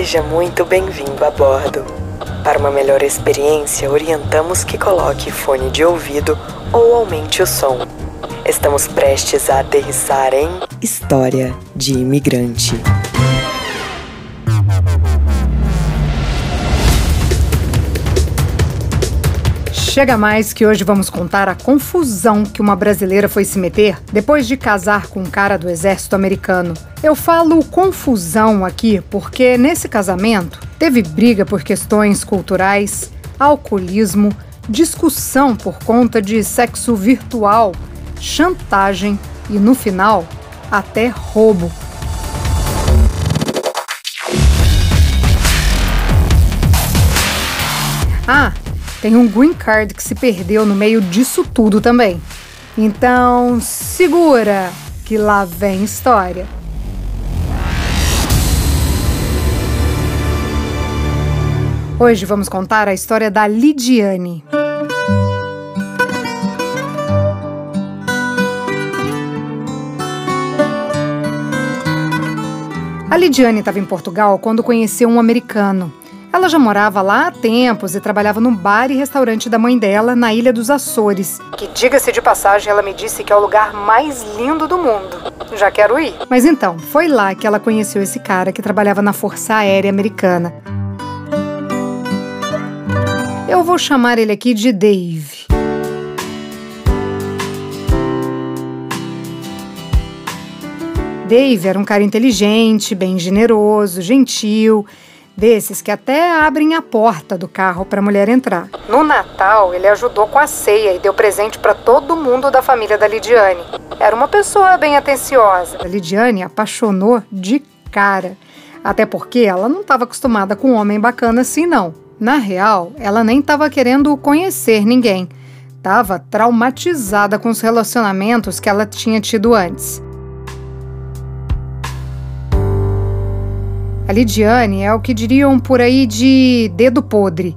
Seja muito bem-vindo a bordo. Para uma melhor experiência, orientamos que coloque fone de ouvido ou aumente o som. Estamos prestes a aterrissar em História de Imigrante. Chega mais que hoje vamos contar a confusão que uma brasileira foi se meter depois de casar com um cara do exército americano. Eu falo confusão aqui porque nesse casamento teve briga por questões culturais, alcoolismo, discussão por conta de sexo virtual, chantagem e, no final, até roubo. Ah, tem um green card que se perdeu no meio disso tudo também. Então, segura que lá vem história. Hoje vamos contar a história da Lidiane. A Lidiane estava em Portugal quando conheceu um americano. Ela já morava lá há tempos e trabalhava no bar e restaurante da mãe dela, na Ilha dos Açores. Que, diga-se de passagem, ela me disse que é o lugar mais lindo do mundo. Já quero ir. Mas então, foi lá que ela conheceu esse cara que trabalhava na Força Aérea Americana. Eu vou chamar ele aqui de Dave. Dave era um cara inteligente, bem generoso, gentil desses que até abrem a porta do carro para a mulher entrar. No Natal, ele ajudou com a ceia e deu presente para todo mundo da família da Lidiane. Era uma pessoa bem atenciosa. A Lidiane apaixonou de cara, até porque ela não estava acostumada com um homem bacana assim, não. Na real, ela nem estava querendo conhecer ninguém. Estava traumatizada com os relacionamentos que ela tinha tido antes. A Lidiane é o que diriam por aí de dedo podre.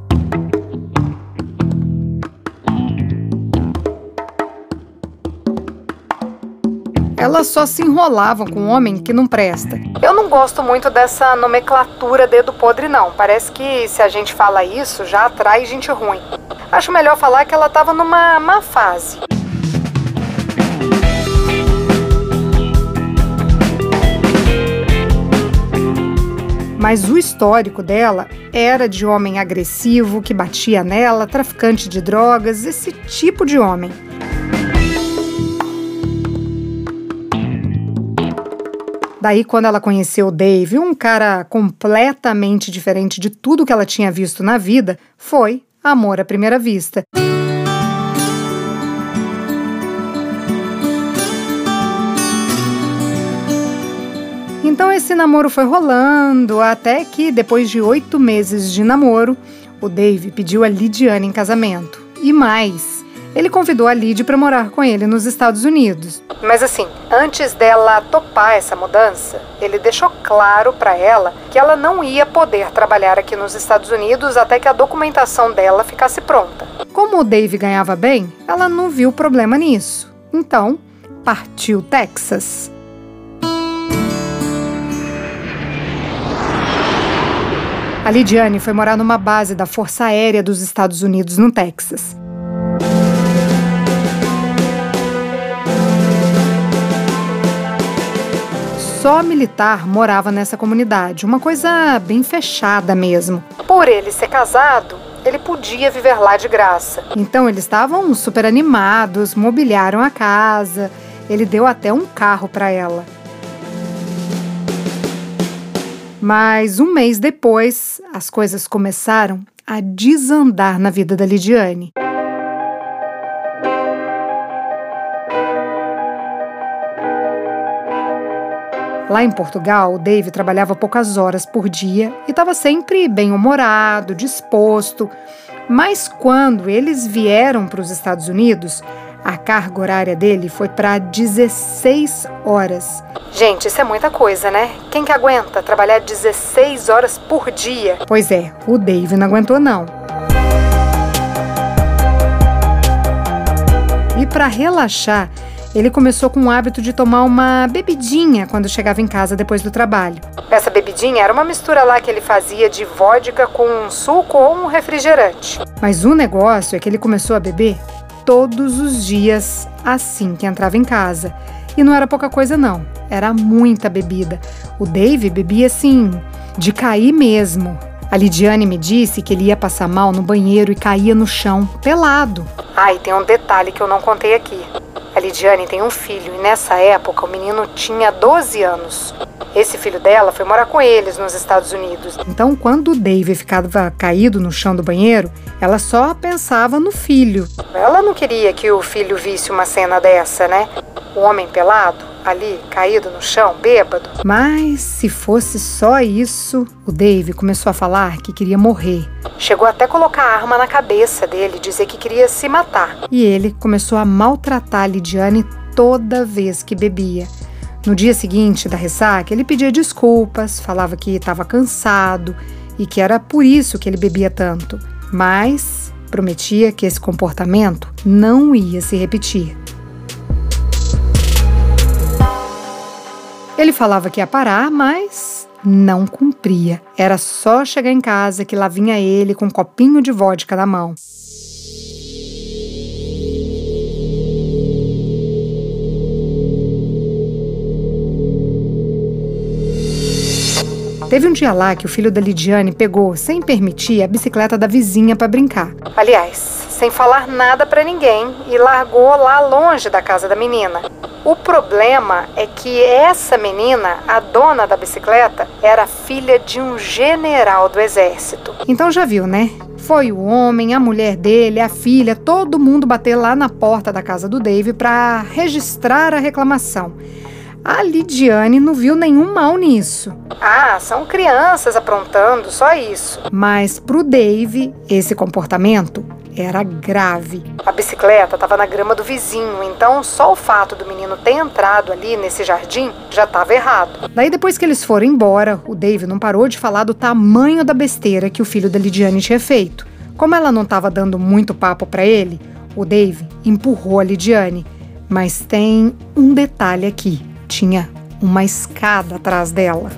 Elas só se enrolavam com um homem que não presta. Eu não gosto muito dessa nomenclatura dedo podre, não. Parece que se a gente fala isso, já atrai gente ruim. Acho melhor falar que ela estava numa má fase. Mas o histórico dela era de homem agressivo que batia nela, traficante de drogas, esse tipo de homem. Daí, quando ela conheceu o Dave, um cara completamente diferente de tudo que ela tinha visto na vida, foi amor à primeira vista. Esse namoro foi rolando até que, depois de oito meses de namoro, o Dave pediu a Lidiane em casamento. E mais, ele convidou a Lid para morar com ele nos Estados Unidos. Mas assim, antes dela topar essa mudança, ele deixou claro para ela que ela não ia poder trabalhar aqui nos Estados Unidos até que a documentação dela ficasse pronta. Como o Dave ganhava bem, ela não viu problema nisso. Então, partiu Texas. A Lidiane foi morar numa base da Força Aérea dos Estados Unidos, no Texas. Só militar morava nessa comunidade, uma coisa bem fechada mesmo. Por ele ser casado, ele podia viver lá de graça. Então eles estavam super animados, mobiliaram a casa, ele deu até um carro para ela. Mas um mês depois, as coisas começaram a desandar na vida da Lidiane. Lá em Portugal, o Dave trabalhava poucas horas por dia e estava sempre bem-humorado, disposto. Mas quando eles vieram para os Estados Unidos, a carga horária dele foi para 16 horas. Gente, isso é muita coisa, né? Quem que aguenta trabalhar 16 horas por dia? Pois é, o Dave não aguentou não. E para relaxar, ele começou com o hábito de tomar uma bebidinha quando chegava em casa depois do trabalho. Essa bebidinha era uma mistura lá que ele fazia de vodka com um suco ou um refrigerante. Mas o negócio é que ele começou a beber todos os dias assim que entrava em casa. E não era pouca coisa, não. Era muita bebida. O Dave bebia assim, de cair mesmo. A Lidiane me disse que ele ia passar mal no banheiro e caía no chão, pelado. Ah, e tem um detalhe que eu não contei aqui. A Lidiane tem um filho e nessa época o menino tinha 12 anos. Esse filho dela foi morar com eles nos Estados Unidos. Então, quando o Dave ficava caído no chão do banheiro, ela só pensava no filho. Ela não queria que o filho visse uma cena dessa, né? O homem pelado, ali, caído no chão, bêbado. Mas se fosse só isso, o Dave começou a falar que queria morrer. Chegou até a colocar a arma na cabeça dele, dizer que queria se matar. E ele começou a maltratar a Lidiane toda vez que bebia. No dia seguinte da ressaca, ele pedia desculpas, falava que estava cansado e que era por isso que ele bebia tanto, mas prometia que esse comportamento não ia se repetir. Ele falava que ia parar, mas não cumpria. Era só chegar em casa que lá vinha ele com um copinho de vodka na mão. Teve um dia lá que o filho da Lidiane pegou, sem permitir, a bicicleta da vizinha para brincar. Aliás, sem falar nada para ninguém e largou lá longe da casa da menina. O problema é que essa menina, a dona da bicicleta, era filha de um general do exército. Então já viu, né? Foi o homem, a mulher dele, a filha, todo mundo bater lá na porta da casa do Dave para registrar a reclamação. A Lidiane não viu nenhum mal nisso. Ah, são crianças aprontando, só isso. Mas pro Dave, esse comportamento era grave. A bicicleta estava na grama do vizinho, então só o fato do menino ter entrado ali nesse jardim já estava errado. Daí depois que eles foram embora, o Dave não parou de falar do tamanho da besteira que o filho da Lidiane tinha feito. Como ela não estava dando muito papo para ele, o Dave empurrou a Lidiane. Mas tem um detalhe aqui tinha uma escada atrás dela.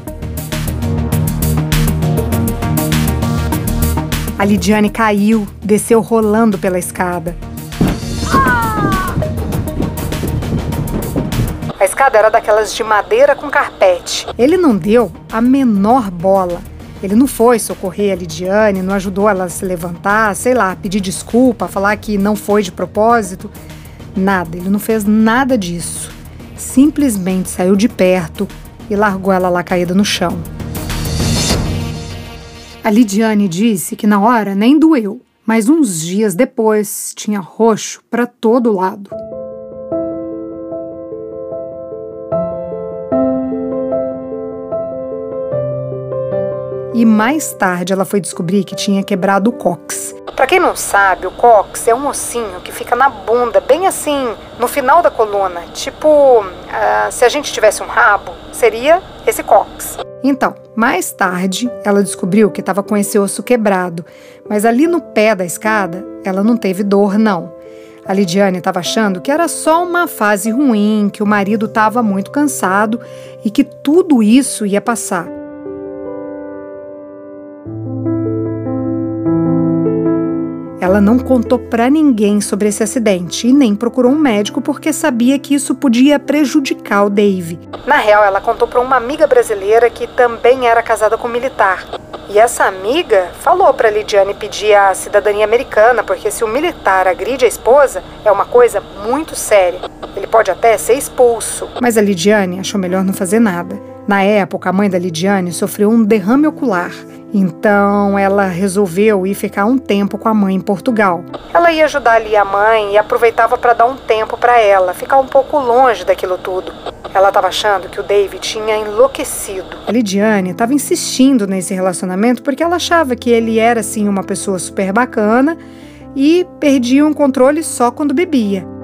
A Lidiane caiu, desceu rolando pela escada. A escada era daquelas de madeira com carpete. Ele não deu a menor bola. Ele não foi socorrer a Lidiane, não ajudou ela a se levantar, sei lá, pedir desculpa, falar que não foi de propósito. Nada, ele não fez nada disso simplesmente saiu de perto e largou ela lá caída no chão. A Lidiane disse que na hora nem doeu, mas uns dias depois tinha roxo para todo lado. E mais tarde ela foi descobrir que tinha quebrado o cox. Para quem não sabe, o cox é um ossinho que fica na bunda, bem assim, no final da coluna. Tipo, uh, se a gente tivesse um rabo, seria esse cox. Então, mais tarde, ela descobriu que estava com esse osso quebrado, mas ali no pé da escada, ela não teve dor, não. A Lidiane estava achando que era só uma fase ruim, que o marido estava muito cansado e que tudo isso ia passar. Ela não contou para ninguém sobre esse acidente e nem procurou um médico porque sabia que isso podia prejudicar o Dave. Na real, ela contou para uma amiga brasileira que também era casada com um militar. E essa amiga falou para Lidiane pedir a cidadania americana, porque se o militar agride a esposa, é uma coisa muito séria. Ele pode até ser expulso. Mas a Lidiane achou melhor não fazer nada. Na época, a mãe da Lidiane sofreu um derrame ocular então ela resolveu ir ficar um tempo com a mãe em Portugal. Ela ia ajudar ali a mãe e aproveitava para dar um tempo para ela, ficar um pouco longe daquilo tudo. Ela estava achando que o David tinha enlouquecido. A Lidiane estava insistindo nesse relacionamento porque ela achava que ele era assim uma pessoa super bacana e perdia o um controle só quando bebia.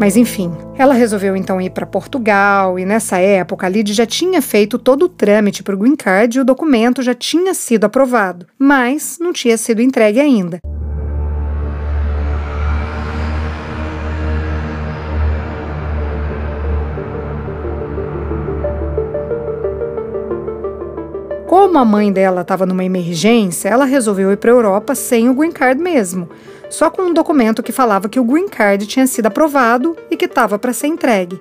Mas enfim, ela resolveu então ir para Portugal e nessa época a Lid já tinha feito todo o trâmite para o Green Card e o documento já tinha sido aprovado, mas não tinha sido entregue ainda. Como a mãe dela estava numa emergência, ela resolveu ir para a Europa sem o green card mesmo, só com um documento que falava que o green card tinha sido aprovado e que estava para ser entregue.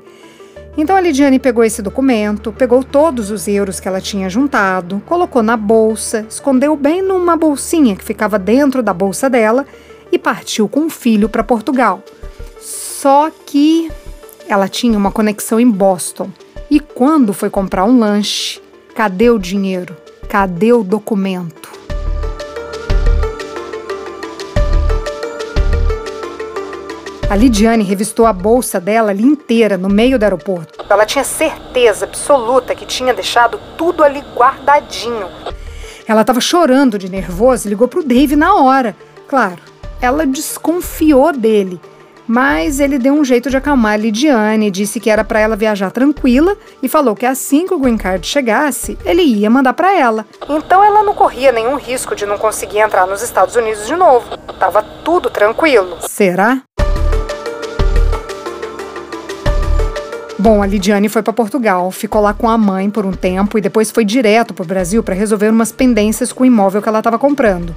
Então a Lidiane pegou esse documento, pegou todos os euros que ela tinha juntado, colocou na bolsa, escondeu bem numa bolsinha que ficava dentro da bolsa dela e partiu com o filho para Portugal. Só que ela tinha uma conexão em Boston e quando foi comprar um lanche, Cadê o dinheiro? Cadê o documento? A Lidiane revistou a bolsa dela ali inteira no meio do aeroporto. Ela tinha certeza absoluta que tinha deixado tudo ali guardadinho. Ela estava chorando de nervoso e ligou para o Dave na hora. Claro, ela desconfiou dele mas ele deu um jeito de acalmar a Lidiane, disse que era para ela viajar tranquila e falou que assim que o Green Card chegasse, ele ia mandar para ela. Então ela não corria nenhum risco de não conseguir entrar nos Estados Unidos de novo. Tava tudo tranquilo. Será? Bom, a Lidiane foi para Portugal, ficou lá com a mãe por um tempo e depois foi direto para o Brasil para resolver umas pendências com o imóvel que ela estava comprando.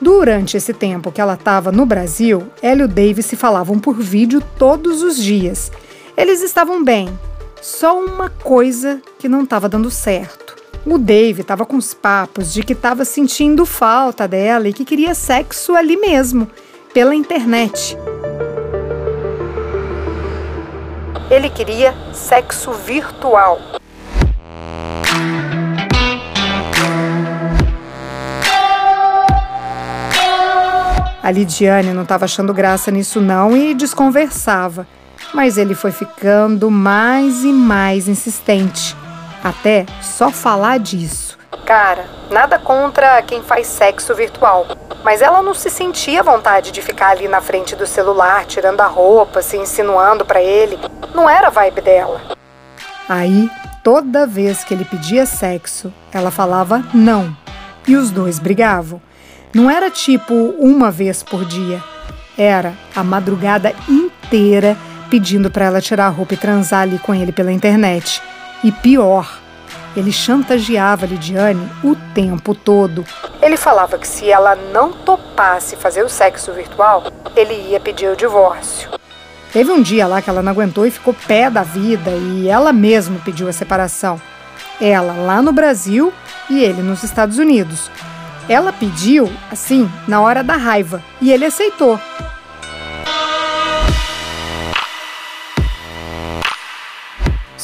Durante esse tempo que ela estava no Brasil, ela e o Dave se falavam por vídeo todos os dias. Eles estavam bem, só uma coisa que não estava dando certo. O Dave estava com os papos de que estava sentindo falta dela e que queria sexo ali mesmo, pela internet. Ele queria sexo virtual. A Lidiane não estava achando graça nisso não e desconversava, mas ele foi ficando mais e mais insistente, até só falar disso. Cara, nada contra quem faz sexo virtual, mas ela não se sentia vontade de ficar ali na frente do celular, tirando a roupa, se insinuando para ele. Não era a vibe dela. Aí, toda vez que ele pedia sexo, ela falava não, e os dois brigavam. Não era tipo uma vez por dia. Era a madrugada inteira pedindo para ela tirar a roupa e transar ali com ele pela internet. E pior, ele chantageava Lidiane o tempo todo. Ele falava que se ela não topasse fazer o sexo virtual, ele ia pedir o divórcio. Teve um dia lá que ela não aguentou e ficou pé da vida e ela mesma pediu a separação. Ela lá no Brasil e ele nos Estados Unidos. Ela pediu, assim, na hora da raiva, e ele aceitou.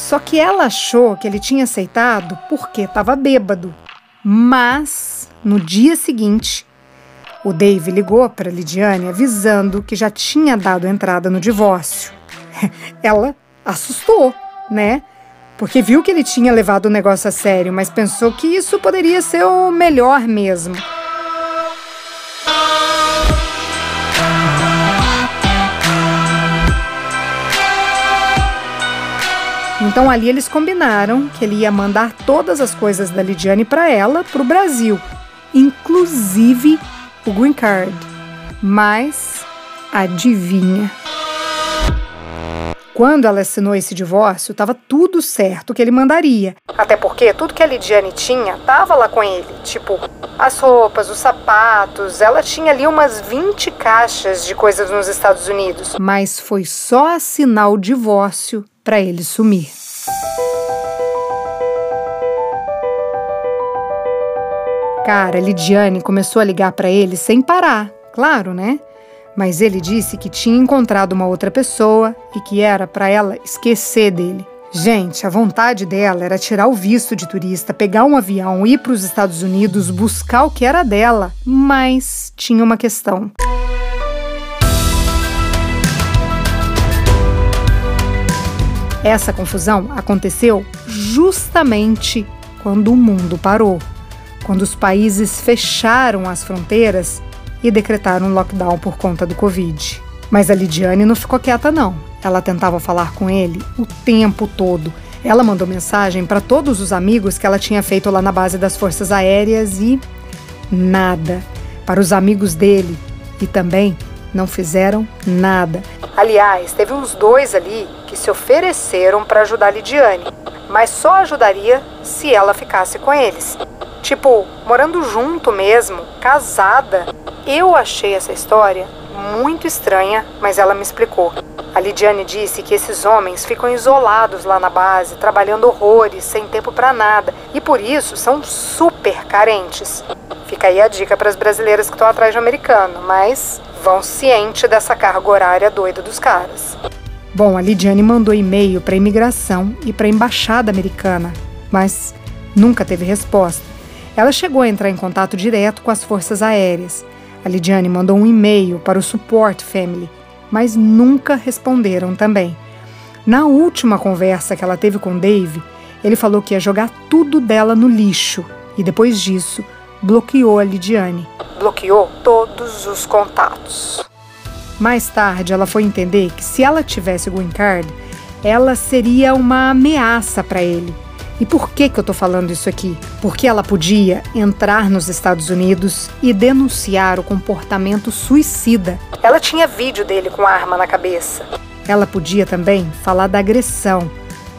Só que ela achou que ele tinha aceitado porque estava bêbado. Mas, no dia seguinte, o Dave ligou para Lidiane avisando que já tinha dado entrada no divórcio. Ela assustou, né? porque viu que ele tinha levado o negócio a sério, mas pensou que isso poderia ser o melhor mesmo. Então ali eles combinaram que ele ia mandar todas as coisas da Lidiane para ela, para o Brasil, inclusive o green card. Mas adivinha? Quando ela assinou esse divórcio, estava tudo certo que ele mandaria. Até porque tudo que a Lidiane tinha estava lá com ele. Tipo, as roupas, os sapatos. Ela tinha ali umas 20 caixas de coisas nos Estados Unidos. Mas foi só assinar o divórcio para ele sumir. Cara, Lidiane começou a ligar para ele sem parar. Claro, né? Mas ele disse que tinha encontrado uma outra pessoa e que era para ela esquecer dele. Gente, a vontade dela era tirar o visto de turista, pegar um avião, ir para os Estados Unidos, buscar o que era dela, mas tinha uma questão. Essa confusão aconteceu justamente quando o mundo parou, quando os países fecharam as fronteiras e decretaram um lockdown por conta do Covid. Mas a Lidiane não ficou quieta, não. Ela tentava falar com ele o tempo todo. Ela mandou mensagem para todos os amigos que ela tinha feito lá na base das Forças Aéreas e nada. Para os amigos dele e também não fizeram nada. Aliás, teve uns dois ali que se ofereceram para ajudar a Lidiane, mas só ajudaria se ela ficasse com eles. Tipo, morando junto mesmo, casada. Eu achei essa história muito estranha, mas ela me explicou. A Lidiane disse que esses homens ficam isolados lá na base, trabalhando horrores, sem tempo para nada, e por isso são super carentes. Fica aí a dica para as brasileiras que estão atrás de um americano, mas vão ciente dessa carga horária doida dos caras. Bom, a Lidiane mandou e-mail para a imigração e para a embaixada americana, mas nunca teve resposta. Ela chegou a entrar em contato direto com as forças aéreas. A Lidiane mandou um e-mail para o Support Family, mas nunca responderam também. Na última conversa que ela teve com Dave, ele falou que ia jogar tudo dela no lixo e depois disso bloqueou a Lidiane. Bloqueou todos os contatos. Mais tarde, ela foi entender que se ela tivesse o green card, ela seria uma ameaça para ele e por que, que eu estou falando isso aqui? Porque ela podia entrar nos Estados Unidos e denunciar o comportamento suicida. Ela tinha vídeo dele com arma na cabeça. Ela podia também falar da agressão.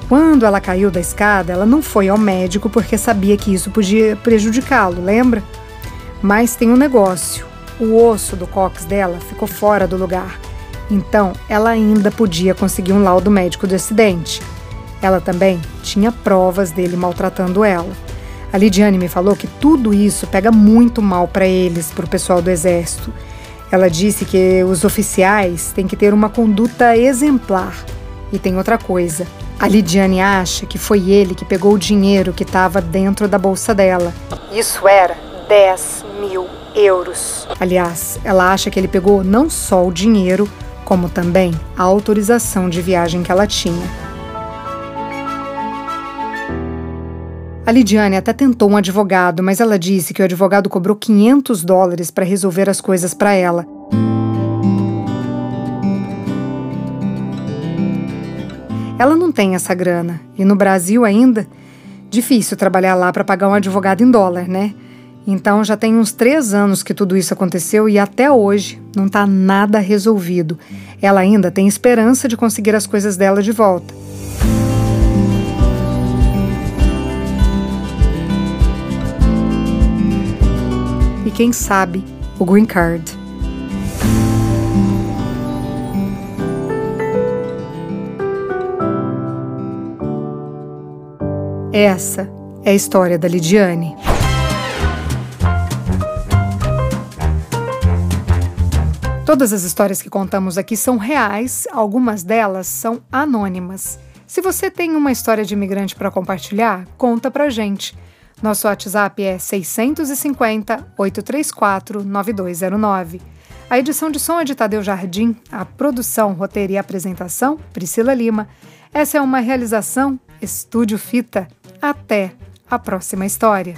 Quando ela caiu da escada, ela não foi ao médico porque sabia que isso podia prejudicá-lo, lembra? Mas tem um negócio: o osso do cox dela ficou fora do lugar. Então, ela ainda podia conseguir um laudo médico do acidente. Ela também tinha provas dele maltratando ela. A Lidiane me falou que tudo isso pega muito mal para eles, para o pessoal do exército. Ela disse que os oficiais têm que ter uma conduta exemplar. E tem outra coisa. A Lidiane acha que foi ele que pegou o dinheiro que estava dentro da bolsa dela. Isso era 10 mil euros. Aliás, ela acha que ele pegou não só o dinheiro, como também a autorização de viagem que ela tinha. A Lidiane até tentou um advogado, mas ela disse que o advogado cobrou 500 dólares para resolver as coisas para ela. Ela não tem essa grana. E no Brasil ainda, difícil trabalhar lá para pagar um advogado em dólar, né? Então já tem uns três anos que tudo isso aconteceu e até hoje não está nada resolvido. Ela ainda tem esperança de conseguir as coisas dela de volta. Quem sabe, o Green Card. Essa é a história da Lidiane. Todas as histórias que contamos aqui são reais, algumas delas são anônimas. Se você tem uma história de imigrante para compartilhar, conta pra gente. Nosso WhatsApp é 650 834 9209. A edição de som é de Tadeu Jardim, a produção, roteiro e apresentação, Priscila Lima. Essa é uma realização Estúdio Fita. Até a próxima história.